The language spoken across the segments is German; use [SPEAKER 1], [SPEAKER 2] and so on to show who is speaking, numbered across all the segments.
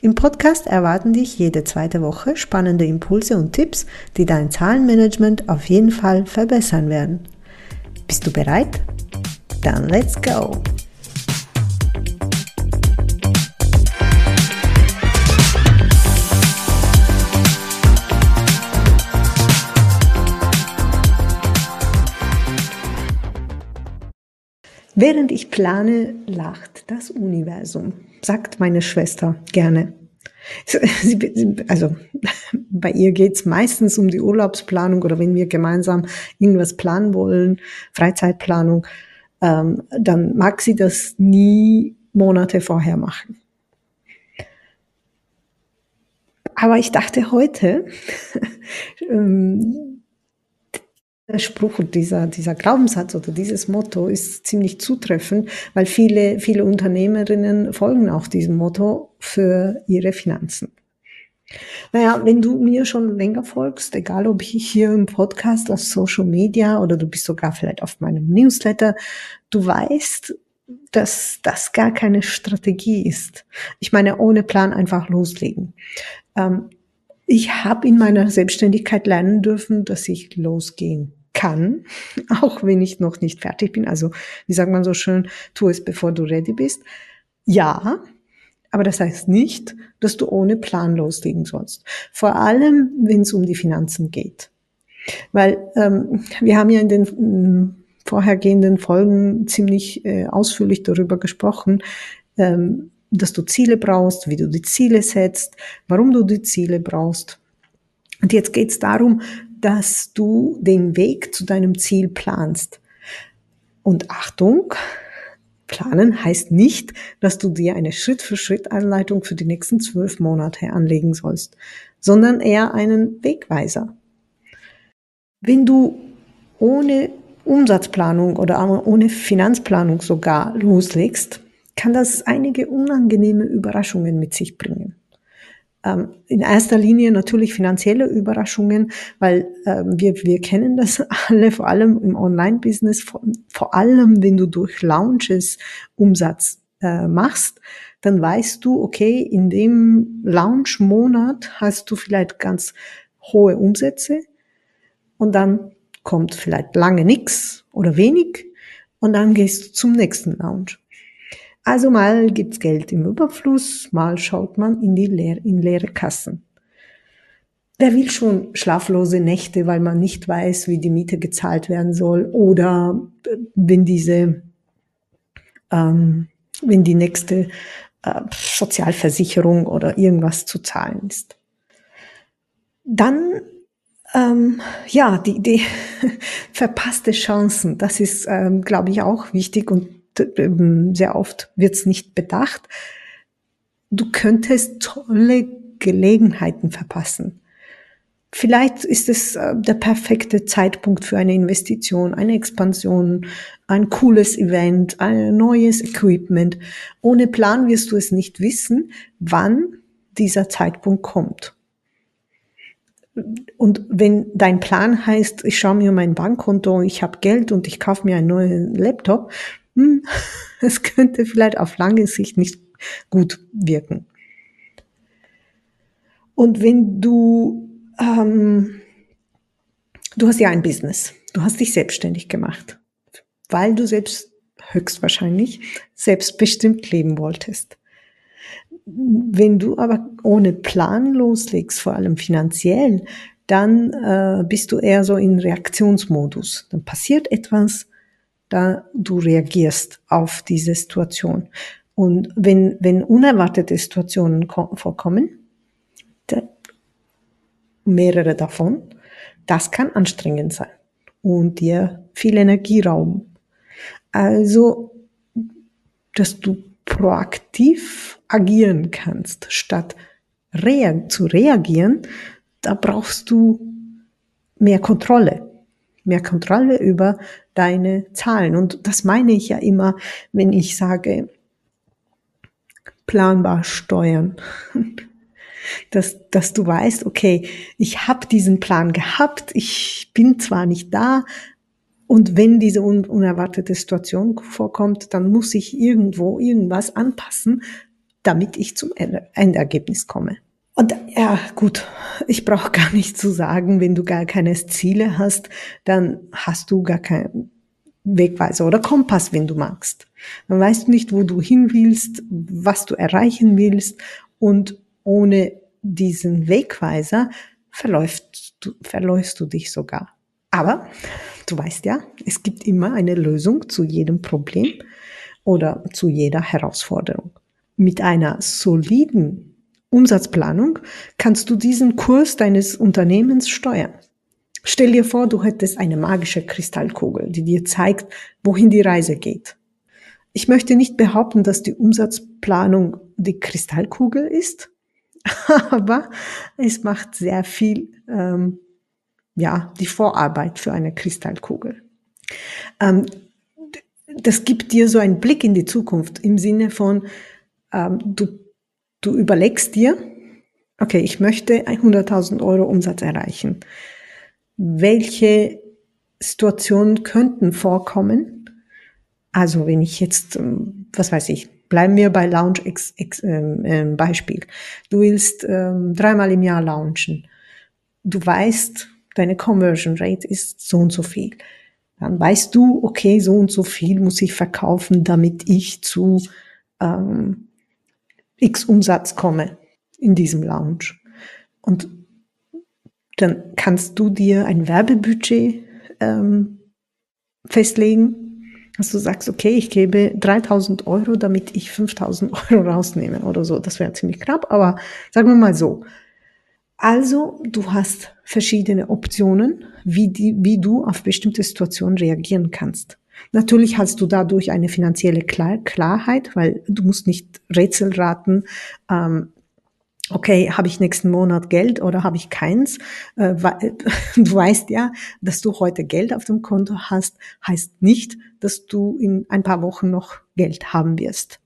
[SPEAKER 1] Im Podcast erwarten dich jede zweite Woche spannende Impulse und Tipps, die dein Zahlenmanagement auf jeden Fall verbessern werden. Bist du bereit? Dann let's go! Während ich plane, lacht das Universum, sagt meine Schwester gerne. Also bei ihr geht's meistens um die Urlaubsplanung oder wenn wir gemeinsam irgendwas planen wollen, Freizeitplanung, ähm, dann mag sie das nie Monate vorher machen. Aber ich dachte heute, ähm, der Spruch und dieser, dieser Glaubenssatz oder dieses Motto ist ziemlich zutreffend, weil viele, viele Unternehmerinnen folgen auch diesem Motto für ihre Finanzen. Naja, wenn du mir schon länger folgst, egal ob ich hier im Podcast, auf Social Media oder du bist sogar vielleicht auf meinem Newsletter, du weißt, dass das gar keine Strategie ist. Ich meine, ohne Plan einfach loslegen. Ähm, ich habe in meiner Selbstständigkeit lernen dürfen, dass ich losgehen kann, auch wenn ich noch nicht fertig bin. Also, wie sagt man so schön, tu es, bevor du ready bist. Ja, aber das heißt nicht, dass du ohne Plan loslegen sollst. Vor allem, wenn es um die Finanzen geht. Weil ähm, wir haben ja in den ähm, vorhergehenden Folgen ziemlich äh, ausführlich darüber gesprochen, ähm, dass du Ziele brauchst, wie du die Ziele setzt, warum du die Ziele brauchst. Und jetzt geht es darum, dass du den Weg zu deinem Ziel planst. Und Achtung, planen heißt nicht, dass du dir eine Schritt-für-Schritt-Anleitung für die nächsten zwölf Monate anlegen sollst, sondern eher einen Wegweiser. Wenn du ohne Umsatzplanung oder ohne Finanzplanung sogar loslegst, kann das einige unangenehme Überraschungen mit sich bringen. Ähm, in erster Linie natürlich finanzielle Überraschungen, weil ähm, wir, wir kennen das alle, vor allem im Online-Business, vor, vor, allem wenn du durch Launches Umsatz äh, machst, dann weißt du, okay, in dem Launch-Monat hast du vielleicht ganz hohe Umsätze und dann kommt vielleicht lange nichts oder wenig und dann gehst du zum nächsten Launch. Also mal gibt's Geld im Überfluss, mal schaut man in die leer, in leere Kassen. Wer will schon schlaflose Nächte, weil man nicht weiß, wie die Miete gezahlt werden soll oder äh, wenn diese, ähm, wenn die nächste äh, Sozialversicherung oder irgendwas zu zahlen ist. Dann ähm, ja, die, die verpasste Chancen, das ist, ähm, glaube ich, auch wichtig und sehr oft wird es nicht bedacht. Du könntest tolle Gelegenheiten verpassen. Vielleicht ist es äh, der perfekte Zeitpunkt für eine Investition, eine Expansion, ein cooles Event, ein neues Equipment. Ohne Plan wirst du es nicht wissen, wann dieser Zeitpunkt kommt. Und wenn dein Plan heißt, ich schaue mir mein Bankkonto, ich habe Geld und ich kaufe mir einen neuen Laptop, hm, es könnte vielleicht auf lange Sicht nicht gut wirken. Und wenn du, ähm, du hast ja ein Business, du hast dich selbstständig gemacht, weil du selbst höchstwahrscheinlich selbstbestimmt leben wolltest. Wenn du aber ohne Plan loslegst, vor allem finanziell, dann äh, bist du eher so in Reaktionsmodus. Dann passiert etwas, da du reagierst auf diese Situation. Und wenn, wenn unerwartete Situationen vorkommen, mehrere davon, das kann anstrengend sein und dir viel Energie rauben. Also, dass du proaktiv agieren kannst, statt rea zu reagieren, da brauchst du mehr Kontrolle. Mehr Kontrolle über deine Zahlen. Und das meine ich ja immer, wenn ich sage, planbar steuern. Dass, dass du weißt, okay, ich habe diesen Plan gehabt, ich bin zwar nicht da, und wenn diese un unerwartete Situation vorkommt, dann muss ich irgendwo irgendwas anpassen, damit ich zum Endergebnis komme. Und ja, gut, ich brauche gar nicht zu sagen, wenn du gar keine Ziele hast, dann hast du gar keinen Wegweiser oder Kompass, wenn du magst. Dann weißt du nicht, wo du hin willst, was du erreichen willst und ohne diesen Wegweiser verläufst du, verläufst du dich sogar. Aber du weißt ja, es gibt immer eine Lösung zu jedem Problem oder zu jeder Herausforderung. Mit einer soliden Umsatzplanung kannst du diesen Kurs deines Unternehmens steuern. Stell dir vor, du hättest eine magische Kristallkugel, die dir zeigt, wohin die Reise geht. Ich möchte nicht behaupten, dass die Umsatzplanung die Kristallkugel ist, aber es macht sehr viel, ähm, ja, die Vorarbeit für eine Kristallkugel. Ähm, das gibt dir so einen Blick in die Zukunft im Sinne von, ähm, du Du überlegst dir, okay, ich möchte 100.000 Euro Umsatz erreichen. Welche Situationen könnten vorkommen? Also wenn ich jetzt, ähm, was weiß ich, bleiben wir bei Launch X, ähm, ähm, Beispiel. Du willst ähm, dreimal im Jahr launchen. Du weißt, deine Conversion Rate ist so und so viel. Dann weißt du, okay, so und so viel muss ich verkaufen, damit ich zu ähm, X Umsatz komme in diesem Lounge. Und dann kannst du dir ein Werbebudget ähm, festlegen, dass du sagst, okay, ich gebe 3000 Euro, damit ich 5000 Euro rausnehme oder so. Das wäre ziemlich knapp, aber sagen wir mal so. Also, du hast verschiedene Optionen, wie, die, wie du auf bestimmte Situationen reagieren kannst. Natürlich hast du dadurch eine finanzielle Klar Klarheit, weil du musst nicht Rätsel raten. Ähm, okay, habe ich nächsten Monat Geld oder habe ich keins? Äh, du weißt ja, dass du heute Geld auf dem Konto hast, heißt nicht, dass du in ein paar Wochen noch Geld haben wirst.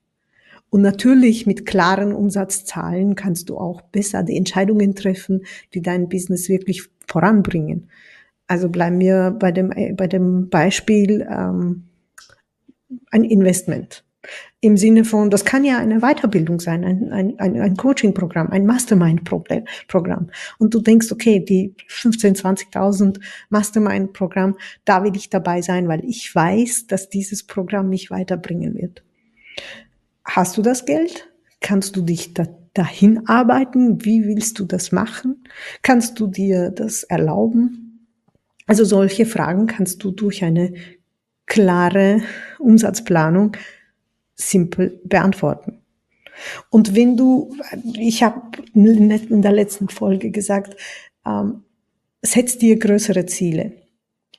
[SPEAKER 1] Und natürlich mit klaren Umsatzzahlen kannst du auch besser die Entscheidungen treffen, die dein Business wirklich voranbringen. Also bleiben wir bei dem, äh, bei dem Beispiel ähm, ein Investment. Im Sinne von, das kann ja eine Weiterbildung sein, ein, ein, ein, Coaching-Programm, ein Mastermind-Programm. Und du denkst, okay, die 15, 20.000 Mastermind-Programm, da will ich dabei sein, weil ich weiß, dass dieses Programm mich weiterbringen wird. Hast du das Geld? Kannst du dich da, dahin arbeiten? Wie willst du das machen? Kannst du dir das erlauben? Also solche Fragen kannst du durch eine klare Umsatzplanung simpel beantworten. Und wenn du, ich habe in der letzten Folge gesagt, ähm, setz dir größere Ziele.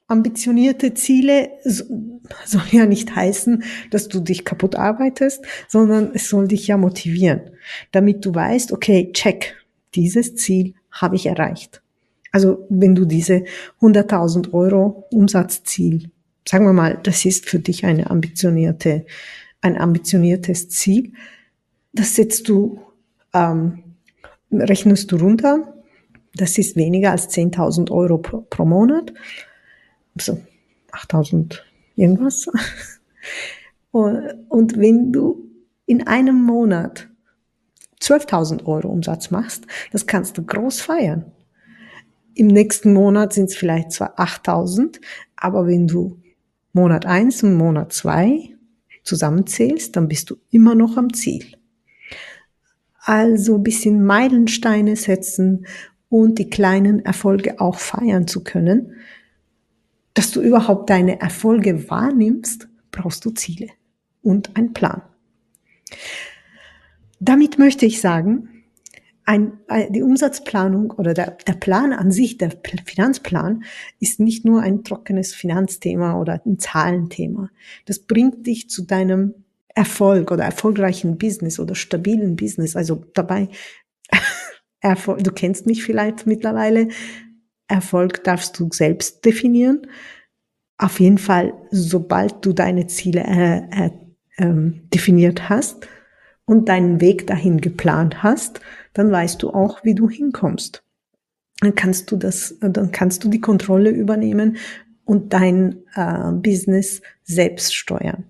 [SPEAKER 1] Ambitionierte Ziele soll ja nicht heißen, dass du dich kaputt arbeitest, sondern es soll dich ja motivieren, damit du weißt, okay, check, dieses Ziel habe ich erreicht. Also wenn du diese 100.000 Euro Umsatzziel, sagen wir mal, das ist für dich eine ambitionierte, ein ambitioniertes Ziel, das setzt du, ähm, rechnest du runter, das ist weniger als 10.000 Euro pro, pro Monat, also 8.000 irgendwas. Und wenn du in einem Monat 12.000 Euro Umsatz machst, das kannst du groß feiern. Im nächsten Monat sind es vielleicht zwar 8000, aber wenn du Monat eins und Monat zwei zusammenzählst, dann bist du immer noch am Ziel. Also ein bisschen Meilensteine setzen und die kleinen Erfolge auch feiern zu können. Dass du überhaupt deine Erfolge wahrnimmst, brauchst du Ziele und einen Plan. Damit möchte ich sagen, ein, die Umsatzplanung oder der, der Plan an sich, der Finanzplan, ist nicht nur ein trockenes Finanzthema oder ein Zahlenthema. Das bringt dich zu deinem Erfolg oder erfolgreichen Business oder stabilen Business. Also dabei, du kennst mich vielleicht mittlerweile, Erfolg darfst du selbst definieren. Auf jeden Fall, sobald du deine Ziele äh, äh, ähm, definiert hast und deinen Weg dahin geplant hast, dann weißt du auch, wie du hinkommst. Dann kannst du das, dann kannst du die Kontrolle übernehmen und dein äh, Business selbst steuern.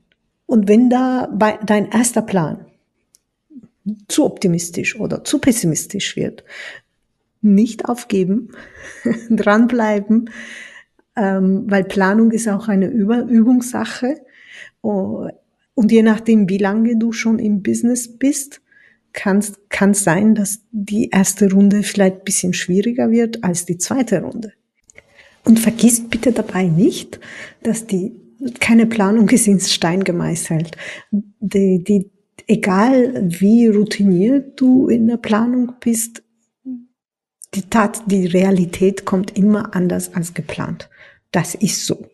[SPEAKER 1] Und wenn da bei dein erster Plan zu optimistisch oder zu pessimistisch wird, nicht aufgeben, dranbleiben, ähm, weil Planung ist auch eine Über Übungssache. Oh, und je nachdem, wie lange du schon im Business bist, kann es sein, dass die erste Runde vielleicht ein bisschen schwieriger wird als die zweite Runde. Und vergiss bitte dabei nicht, dass die keine Planung ist ins Stein gemeißelt. Die, die, egal wie routiniert du in der Planung bist, die Tat, die Realität kommt immer anders als geplant. Das ist so.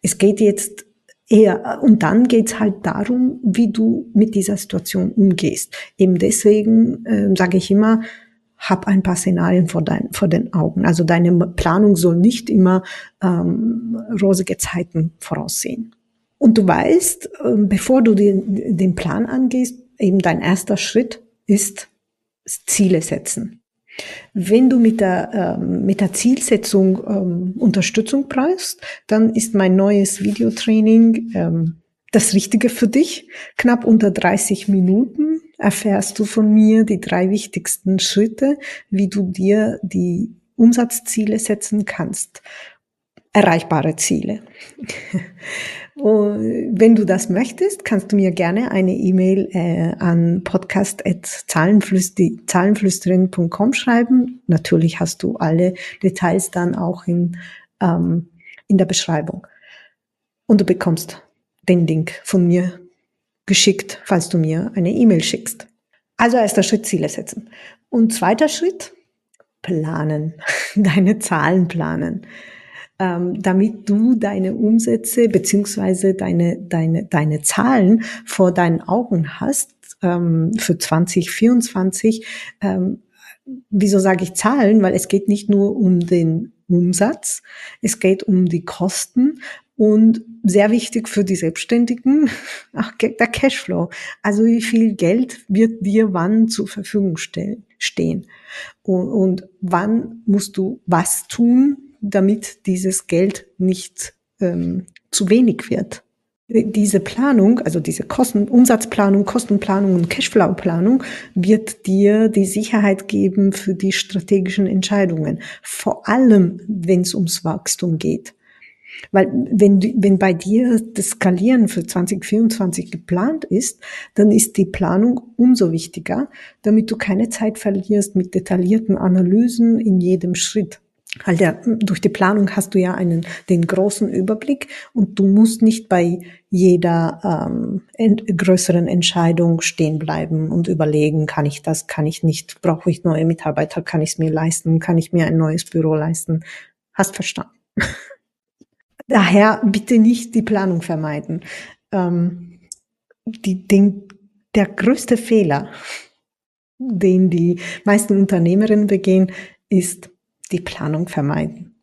[SPEAKER 1] Es geht jetzt eher, und dann geht's halt darum, wie du mit dieser Situation umgehst. Eben deswegen äh, sage ich immer, hab ein paar Szenarien vor, dein, vor den Augen. Also deine Planung soll nicht immer ähm, rosige Zeiten voraussehen. Und du weißt, äh, bevor du den, den Plan angehst, eben dein erster Schritt ist Ziele setzen. Wenn du mit der, ähm, mit der Zielsetzung ähm, Unterstützung brauchst, dann ist mein neues Videotraining ähm, das Richtige für dich. Knapp unter 30 Minuten erfährst du von mir die drei wichtigsten Schritte, wie du dir die Umsatzziele setzen kannst. Erreichbare Ziele. Wenn du das möchtest, kannst du mir gerne eine E-Mail äh, an podcast.zahlenflüsterin.com schreiben. Natürlich hast du alle Details dann auch in, ähm, in der Beschreibung. Und du bekommst den Link von mir geschickt, falls du mir eine E-Mail schickst. Also erster Schritt Ziele setzen. Und zweiter Schritt, planen. Deine Zahlen planen ähm, damit du deine Umsätze beziehungsweise deine, deine, deine Zahlen vor deinen Augen hast ähm, für 2024. Ähm, wieso sage ich Zahlen? Weil es geht nicht nur um den Umsatz, es geht um die Kosten und sehr wichtig für die Selbstständigen, der Cashflow. Also wie viel Geld wird dir wann zur Verfügung stehen? Und wann musst du was tun, damit dieses Geld nicht ähm, zu wenig wird. Diese Planung, also diese Kosten, Umsatzplanung, Kostenplanung und Cashflow-Planung wird dir die Sicherheit geben für die strategischen Entscheidungen. Vor allem, wenn es ums Wachstum geht. Weil wenn, wenn bei dir das Skalieren für 2024 geplant ist, dann ist die Planung umso wichtiger, damit du keine Zeit verlierst mit detaillierten Analysen in jedem Schritt. Halt ja, durch die Planung hast du ja einen, den großen Überblick und du musst nicht bei jeder ähm, ent größeren Entscheidung stehen bleiben und überlegen, kann ich das, kann ich nicht, brauche ich neue Mitarbeiter, kann ich es mir leisten, kann ich mir ein neues Büro leisten. Hast verstanden. Daher bitte nicht die Planung vermeiden. Ähm, die, den, der größte Fehler, den die meisten Unternehmerinnen begehen, ist, die Planung vermeiden.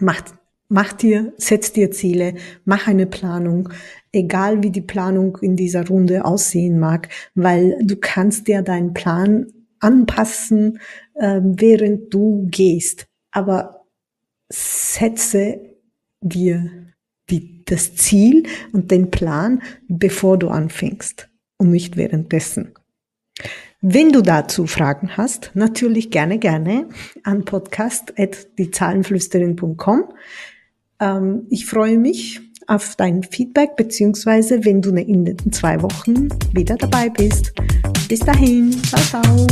[SPEAKER 1] Mach, mach dir, setz dir Ziele, mach eine Planung, egal wie die Planung in dieser Runde aussehen mag, weil du kannst dir deinen Plan anpassen, äh, während du gehst. Aber setze dir die, das Ziel und den Plan, bevor du anfängst und nicht währenddessen. Wenn du dazu Fragen hast, natürlich gerne, gerne an podcast.diezahlenflüsterin.com. Ähm, ich freue mich auf dein Feedback, beziehungsweise wenn du in den zwei Wochen wieder dabei bist. Bis dahin, ciao, ciao.